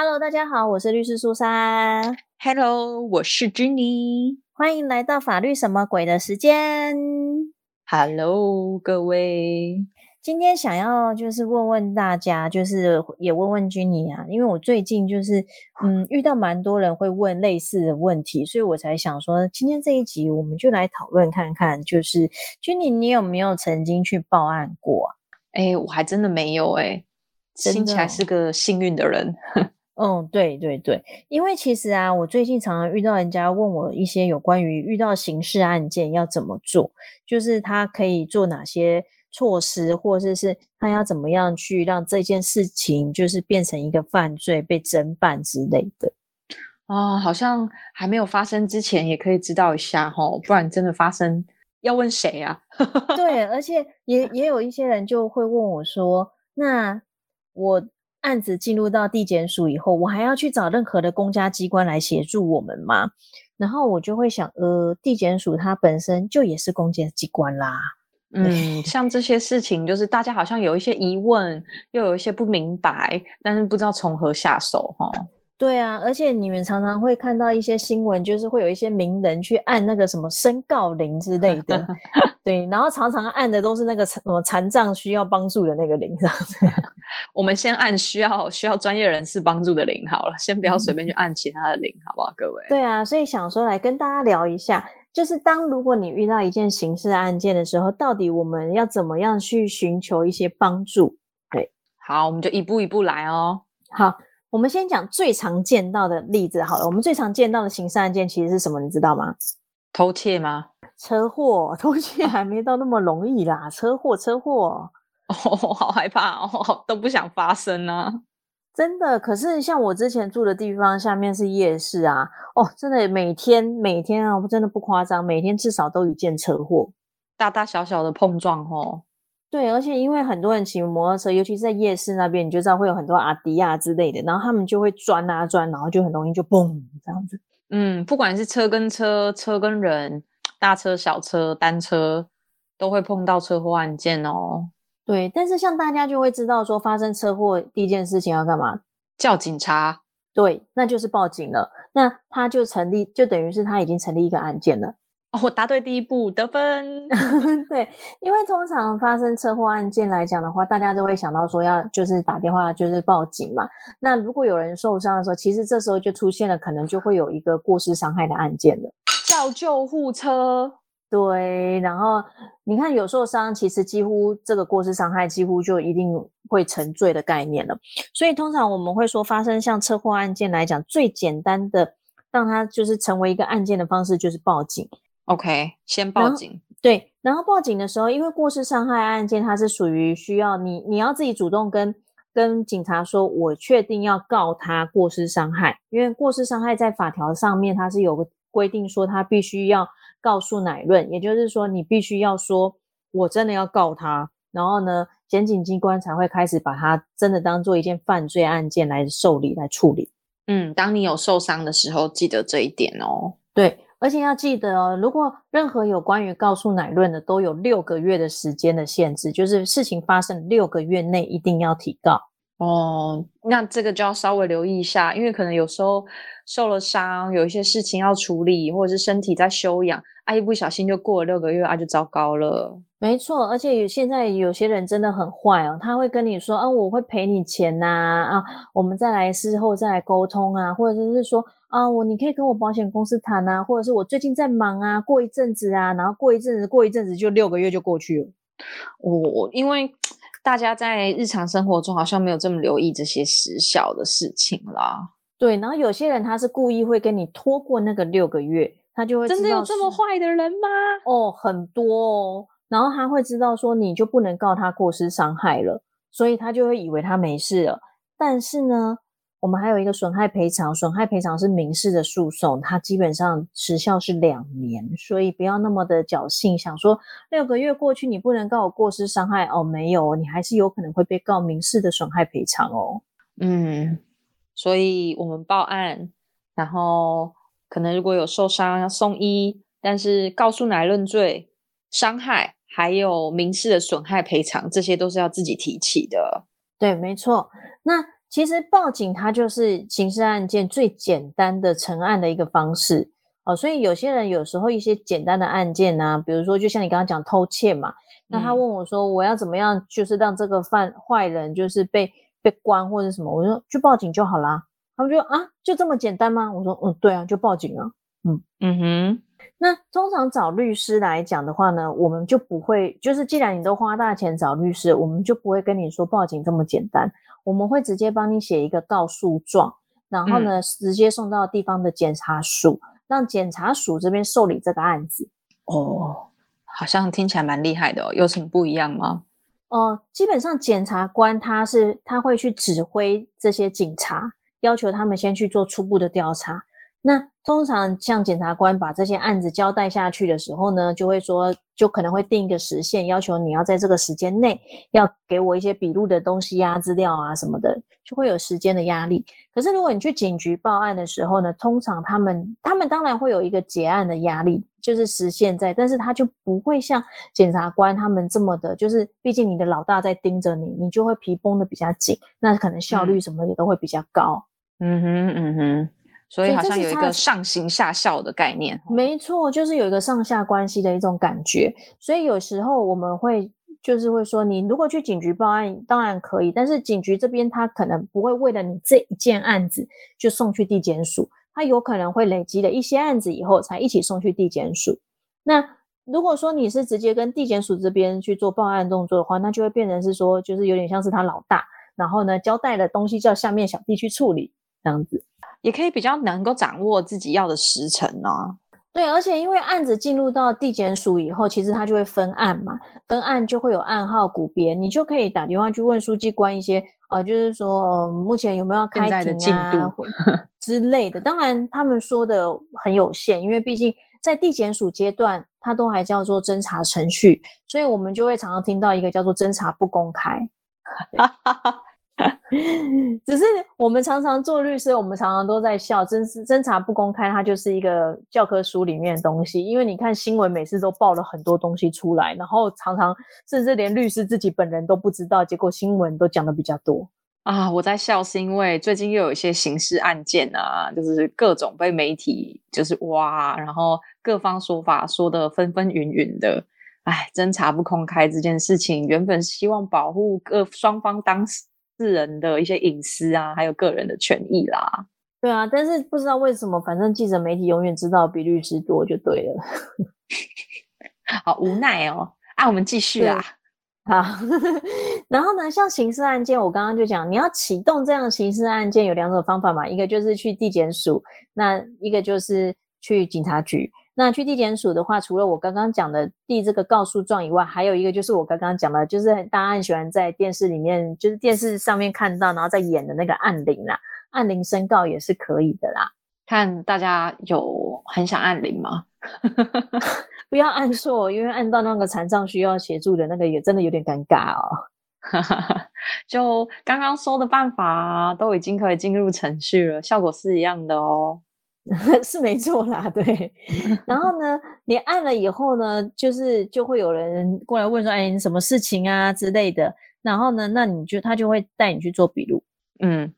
Hello，大家好，我是律师苏珊。Hello，我是 Jenny。欢迎来到法律什么鬼的时间。Hello，各位。今天想要就是问问大家，就是也问问君妮啊，因为我最近就是嗯遇到蛮多人会问类似的问题，所以我才想说，今天这一集我们就来讨论看看，就是 Jenny，你有没有曾经去报案过啊？哎、我还真的没有哎、听起来哦是个幸运的人。嗯，对对对，因为其实啊，我最近常常遇到人家问我一些有关于遇到刑事案件要怎么做，就是他可以做哪些措施，或者是他要怎么样去让这件事情就是变成一个犯罪被侦办之类的。啊、好像还没有发生之前，也可以知道一下哈，不然真的发生要问谁啊？对，而且也也有一些人就会问我说：“那我案子进入到地检署以后，我还要去找任何的公家机关来协助我们吗？”然后我就会想，呃，地检署它本身就也是公家机关啦。嗯，像这些事情，就是大家好像有一些疑问，又有一些不明白，但是不知道从何下手哈。对啊，而且你们常常会看到一些新闻，就是会有一些名人去按那个什么申告铃之类的，对，然后常常按的都是那个残什么残障需要帮助的那个铃，这样子。我们先按需要需要专业人士帮助的铃好了，先不要随便去按其他的铃，好不好，各位？对啊，所以想说来跟大家聊一下，就是当如果你遇到一件刑事案件的时候，到底我们要怎么样去寻求一些帮助？对好，我们就一步一步来哦。好，我们先讲最常见到的例子好了。我们最常见到的刑事案件其实是什么？你知道吗？偷窃吗？车祸，偷窃还没到那么容易啦。车祸，车祸，哦，好害怕哦，都不想发生啊。真的。可是像我之前住的地方下面是夜市啊，哦，真的每天每天啊，我真的不夸张，每天至少都一件车祸。大大小小的碰撞哦，对，而且因为很多人骑摩托车，尤其是在夜市那边，你就知道会有很多阿迪亚之类的，然后他们就会钻啊钻，然后就很容易就嘣这样子。嗯，不管是车跟车、车跟人、大车、小车、单车，都会碰到车祸案件哦。对，但是像大家就会知道说，发生车祸第一件事情要干嘛？叫警察，对，那就是报警了。那他就成立，就等于是他已经成立一个案件了。哦，我答对第一步，得分。对，因为通常发生车祸案件来讲的话，大家都会想到说要就是打电话就是报警嘛。那如果有人受伤的时候，其实这时候就出现了可能就会有一个过失伤害的案件了。叫救护车。对，然后你看有受伤，其实几乎这个过失伤害几乎就一定会成罪的概念了。所以通常我们会说，发生像车祸案件来讲，最简单的让它就是成为一个案件的方式就是报警。OK，先报警。对，然后报警的时候，因为过失伤害案件它是属于需要你你要自己主动跟跟警察说，我确定要告他过失伤害，因为过失伤害在法条上面它是有个规定说，他必须要告诉乃论，也就是说你必须要说我真的要告他，然后呢，检警机关才会开始把他真的当做一件犯罪案件来受理来处理。嗯，当你有受伤的时候，记得这一点哦。对，而且要记得哦，如果任何有关于告诉乃论的，都有六个月的时间的限制，就是事情发生六个月内一定要提告。哦，那这个就要稍微留意一下，因为可能有时候受了伤，有一些事情要处理，或者是身体在休养，啊，一不小心就过了六个月，啊，就糟糕了。没错，而且有现在有些人真的很坏哦，他会跟你说啊，我会赔你钱呐、啊，我们再来事后再来沟通啊，或者是说啊，我你可以跟我保险公司谈啊，或者是我最近在忙啊，过一阵子啊，然后过一阵子过一阵子就六个月就过去了。我因为 大家在日常生活中好像没有这么留意这些时效的事情啦。对，然后有些人他是故意会跟你拖过那个六个月，他就会真的有这么坏的人吗？哦，很多哦。然后他会知道说你就不能告他过失伤害了，所以他就会以为他没事了。但是呢，我们还有一个损害赔偿，损害赔偿是民事的诉讼，它基本上时效是两年，所以不要那么的侥幸，想说六个月过去你不能告我过失伤害哦，没有，你还是有可能会被告民事的损害赔偿哦。嗯，所以我们报案，然后可能如果有受伤要送医，但是告诉乃论罪、伤害还有民事的损害赔偿，这些都是要自己提起的。对，没错。那其实报警它就是刑事案件最简单的成案的一个方式哦，所以有些人有时候一些简单的案件呢，比如说就像你刚刚讲偷窃嘛，那他问我说我要怎么样，就是让这个犯坏人就是被被关或者什么，我说去报警就好啦。他们就啊就这么简单吗？我说嗯对啊，就报警啊，嗯嗯哼。那通常找律师来讲的话呢，我们就不会，就是既然你都花大钱找律师，我们就不会跟你说报警这么简单，我们会直接帮你写一个告诉状，然后呢，直接送到地方的检察署，让检察署这边受理这个案子。哦，好像听起来蛮厉害的哦，有什么不一样吗？哦，基本上检察官他是他会去指挥这些警察，要求他们先去做初步的调查。那通常像检察官把这些案子交代下去的时候呢，就会说，就可能会定一个时限，要求你要在这个时间内要给我一些笔录的东西啊、资料啊什么的，就会有时间的压力。可是如果你去警局报案的时候呢，通常他们他们当然会有一个结案的压力，就是时限在，但是他就不会像检察官他们这么的，就是毕竟你的老大在盯着你，你就会皮绷的比较紧，那可能效率什么也都会比较高。嗯哼，嗯哼。所以好像有一个上行下效的概念，没错，就是有一个上下关系的一种感觉。所以有时候我们会就是会说，你如果去警局报案，当然可以，但是警局这边他可能不会为了你这一件案子就送去地检署，他有可能会累积了一些案子以后才一起送去地检署。那如果说你是直接跟地检署这边去做报案动作的话，那就会变成是说，就是有点像是他老大，然后呢交代的东西叫下面小弟去处理这样子。也可以比较能够掌握自己要的时辰呢。对，而且因为案子进入到地检署以后，其实它就会分案嘛，分案就会有案号股别，你就可以打电话去问书记官一些，呃，就是说目前有没有开庭啊 之类的。当然他们说的很有限，因为毕竟在地检署阶段，它都还叫做侦查程序，所以我们就会常常听到一个叫做侦查不公开。只是我们常常做律师，我们常常都在笑，侦侦查不公开，它就是一个教科书里面的东西。因为你看新闻，每次都报了很多东西出来，然后常常甚至连律师自己本人都不知道，结果新闻都讲的比较多啊。我在笑是因为最近又有一些刑事案件啊，就是各种被媒体就是挖，然后各方说法说的纷纷纭纭的。哎，侦查不公开这件事情，原本希望保护各双方当事。世人的一些隐私啊，还有个人的权益啦。对啊，但是不知道为什么，反正记者媒体永远知道比律师多就对了。好无奈哦。啊，我们继续啊。好，然后呢，像刑事案件，我刚刚就讲，你要启动这样刑事案件有两种方法嘛，一个就是去地检署，那一个就是去警察局。那去地检署的话，除了我刚刚讲的递这个告诉状以外，还有一个就是我刚刚讲的，就是大家很喜欢在电视里面，就是电视上面看到，然后在演的那个按铃啦，按铃申告也是可以的啦。看大家有很想按铃吗？不要按错，因为按到那个残障需要协助的那个也真的有点尴尬哦。就刚刚说的办法都已经可以进入程序了，效果是一样的哦。是没错啦，对。然后呢，你按了以后呢，就是就会有人过来问说：“哎，你什么事情啊之类的。”然后呢，那你就他就会带你去做笔录。嗯，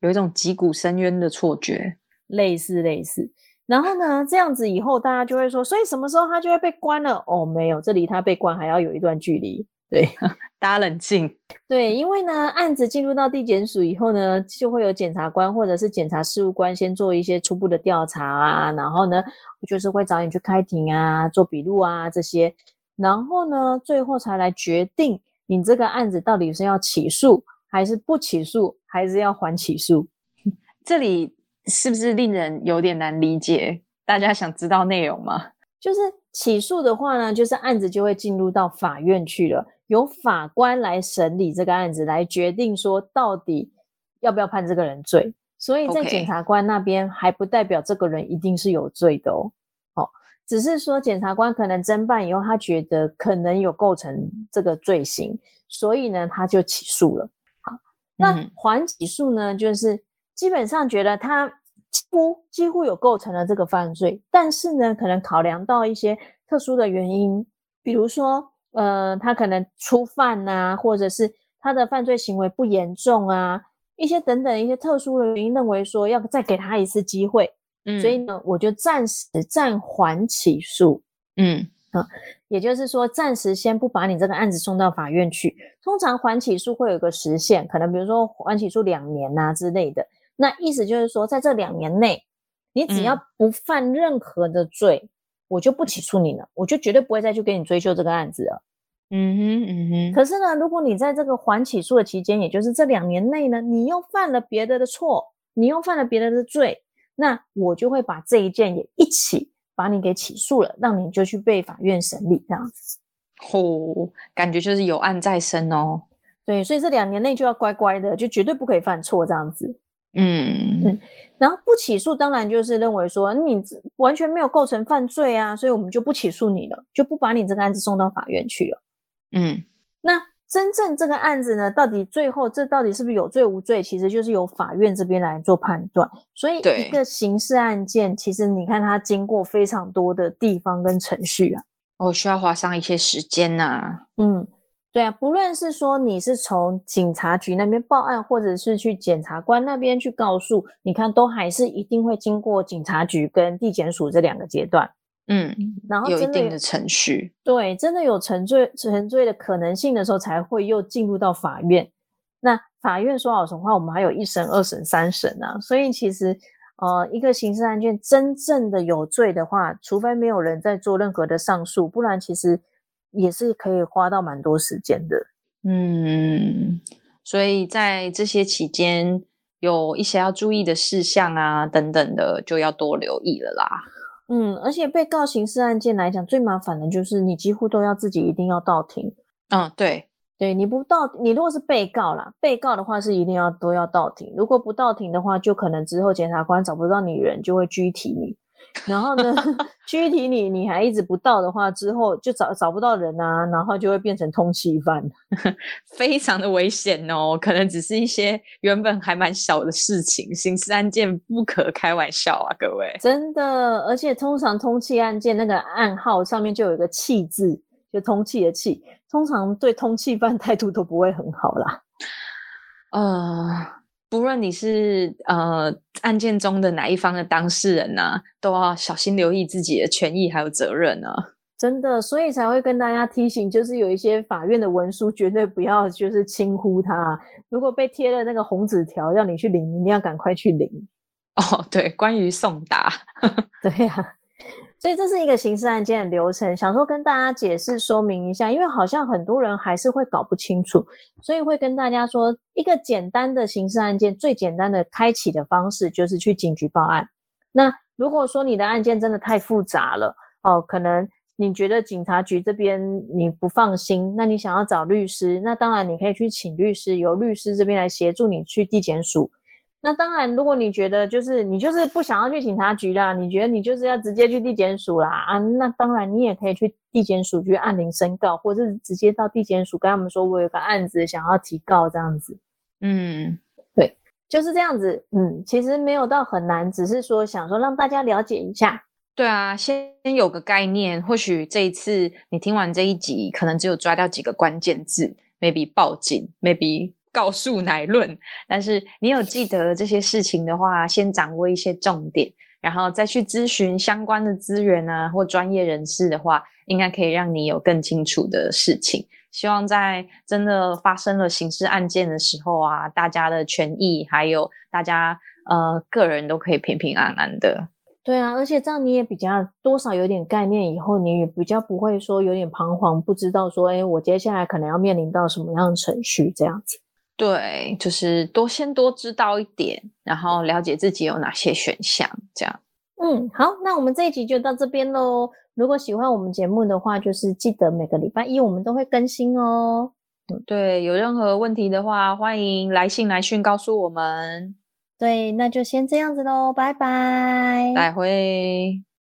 有一种击鼓深渊的错觉，类似类似。然后呢，这样子以后大家就会说：“所以什么时候他就会被关了？”哦，没有，这离他被关还要有一段距离。对，大家冷静。对，因为呢，案子进入到地检署以后呢，就会有检察官或者是检察事务官先做一些初步的调查啊，然后呢，就是会找你去开庭啊，做笔录啊这些，然后呢，最后才来决定你这个案子到底是要起诉还是不起诉，还是要缓起诉。这里是不是令人有点难理解？大家想知道内容吗？就是起诉的话呢，就是案子就会进入到法院去了。由法官来审理这个案子，来决定说到底要不要判这个人罪。所以在检察官那边还不代表这个人一定是有罪的哦。哦，只是说检察官可能侦办以后，他觉得可能有构成这个罪行，所以呢他就起诉了。好，那缓起诉呢，就是基本上觉得他几乎几乎有构成了这个犯罪，但是呢，可能考量到一些特殊的原因，比如说。呃，他可能初犯呐，或者是他的犯罪行为不严重啊，一些等等一些特殊的原因，认为说要再给他一次机会，嗯，所以呢，我就暂时暂缓起诉。嗯啊也就是说，暂时先不把你这个案子送到法院去。通常缓起诉会有个时限，可能比如说缓起诉两年呐、之类的。那意思就是说，在这两年内，你只要嗯不犯任何的罪，我就不起诉你了，我就绝对不会再去给你追究这个案子了。嗯哼嗯哼，可是呢，如果你在这个缓起诉的期间，也就是这两年内呢，你又犯了别的的错，你又犯了别的的罪，那我就会把这一件也一起把你给起诉了，让你就去被法院审理这样子。哦，感觉就是有案在身哦。对，所以这两年内就要乖乖的，就绝对不可以犯错这样子。嗯嗯然后不起诉，当然就是认为说你这完全没有构成犯罪啊，所以我们就不起诉你了，就不把你这个案子送到法院去了。嗯那真正这个案子呢，到底最后这到底是不是有罪无罪，其实就是由法院这边来做判断。所以一个刑事案件，其实你看它经过非常多的地方跟程序啊。我需要花上一些时间呐、嗯，对啊，不论是说你是从警察局那边报案，或者是去检察官那边去告诉，你看都还是一定会经过警察局跟地检署这两个阶段，嗯，然后有一定的程序。对，真的有沉罪沉罪的可能性的时候，才会又进入到法院。那法院说老实话，我们还有一审、二审、三审啊，所以其实呃，一个刑事案件真正的有罪的话，除非没有人在做任何的上诉，不然其实也是可以花到蛮多时间的。嗯，所以在这些期间，有一些要注意的事项啊，等等的，就要多留意了啦。嗯，而且被告刑事案件来讲，最麻烦的就是你几乎都要自己一定要到庭。嗯，对，对，你不到，你如果是被告啦，被告的话是一定要都要到庭。如果不到庭的话，就可能之后检察官找不到你人，就会拘提你。然后呢，拘提你，你还一直不到的话，之后就找找不到人啊，然后就会变成通缉犯。非常的危险哦，可能只是一些原本还蛮小的事情，刑事案件不可开玩笑啊，各位。真的，而且通常通缉案件那个暗号上面就有一个“气”字，就通缉的“气”，通常对通缉犯态度都不会很好啦。呃，不论你是呃案件中的哪一方的当事人呐、都要小心留意自己的权益还有责任啊。真的，所以才会跟大家提醒，就是有一些法院的文书绝对不要就是轻忽它。如果被贴了那个红纸条要你去领，你一定要赶快去领。哦，对，关于送达，对呀、所以这是一个刑事案件的流程，想说跟大家解释说明一下，因为好像很多人还是会搞不清楚，所以会跟大家说，一个简单的刑事案件最简单的开启的方式就是去警局报案。那如果说你的案件真的太复杂了，哦，可能你觉得警察局这边你不放心，那你想要找律师，那当然你可以去请律师，由律师这边来协助你去地检署。那当然，如果你觉得就是你就是不想要去警察局啦，你觉得你就是要直接去地检署啦啊，那当然你也可以去地检署去按铃申告，或者是直接到地检署跟他们说，我有个案子想要提告这样子，嗯，对就是这样子。嗯，其实没有到很难，只是说想说让大家了解一下。对啊，先有个概念，或许这一次你听完这一集，可能只有抓到几个关键字，maybe 报警，maybe 告诉乃论，但是你有记得这些事情的话，先掌握一些重点，然后再去咨询相关的资源啊或专业人士的话，应该可以让你有更清楚的事情。希望在真的发生了刑事案件的时候啊，大家的权益还有大家呃个人都可以平平安安的。对啊，而且这样你也比较多少有点概念，以后你也比较不会说有点彷徨，不知道说，哎，我接下来可能要面临到什么样的程序这样子。对，就是多先多知道一点，然后了解自己有哪些选项，这样。嗯，好，那我们这一集就到这边喽。如果喜欢我们节目的话，就是记得每个礼拜一我们都会更新哦。对，有任何问题的话，欢迎来信来讯告诉我们。对，那就先这样子喽，拜拜。再会。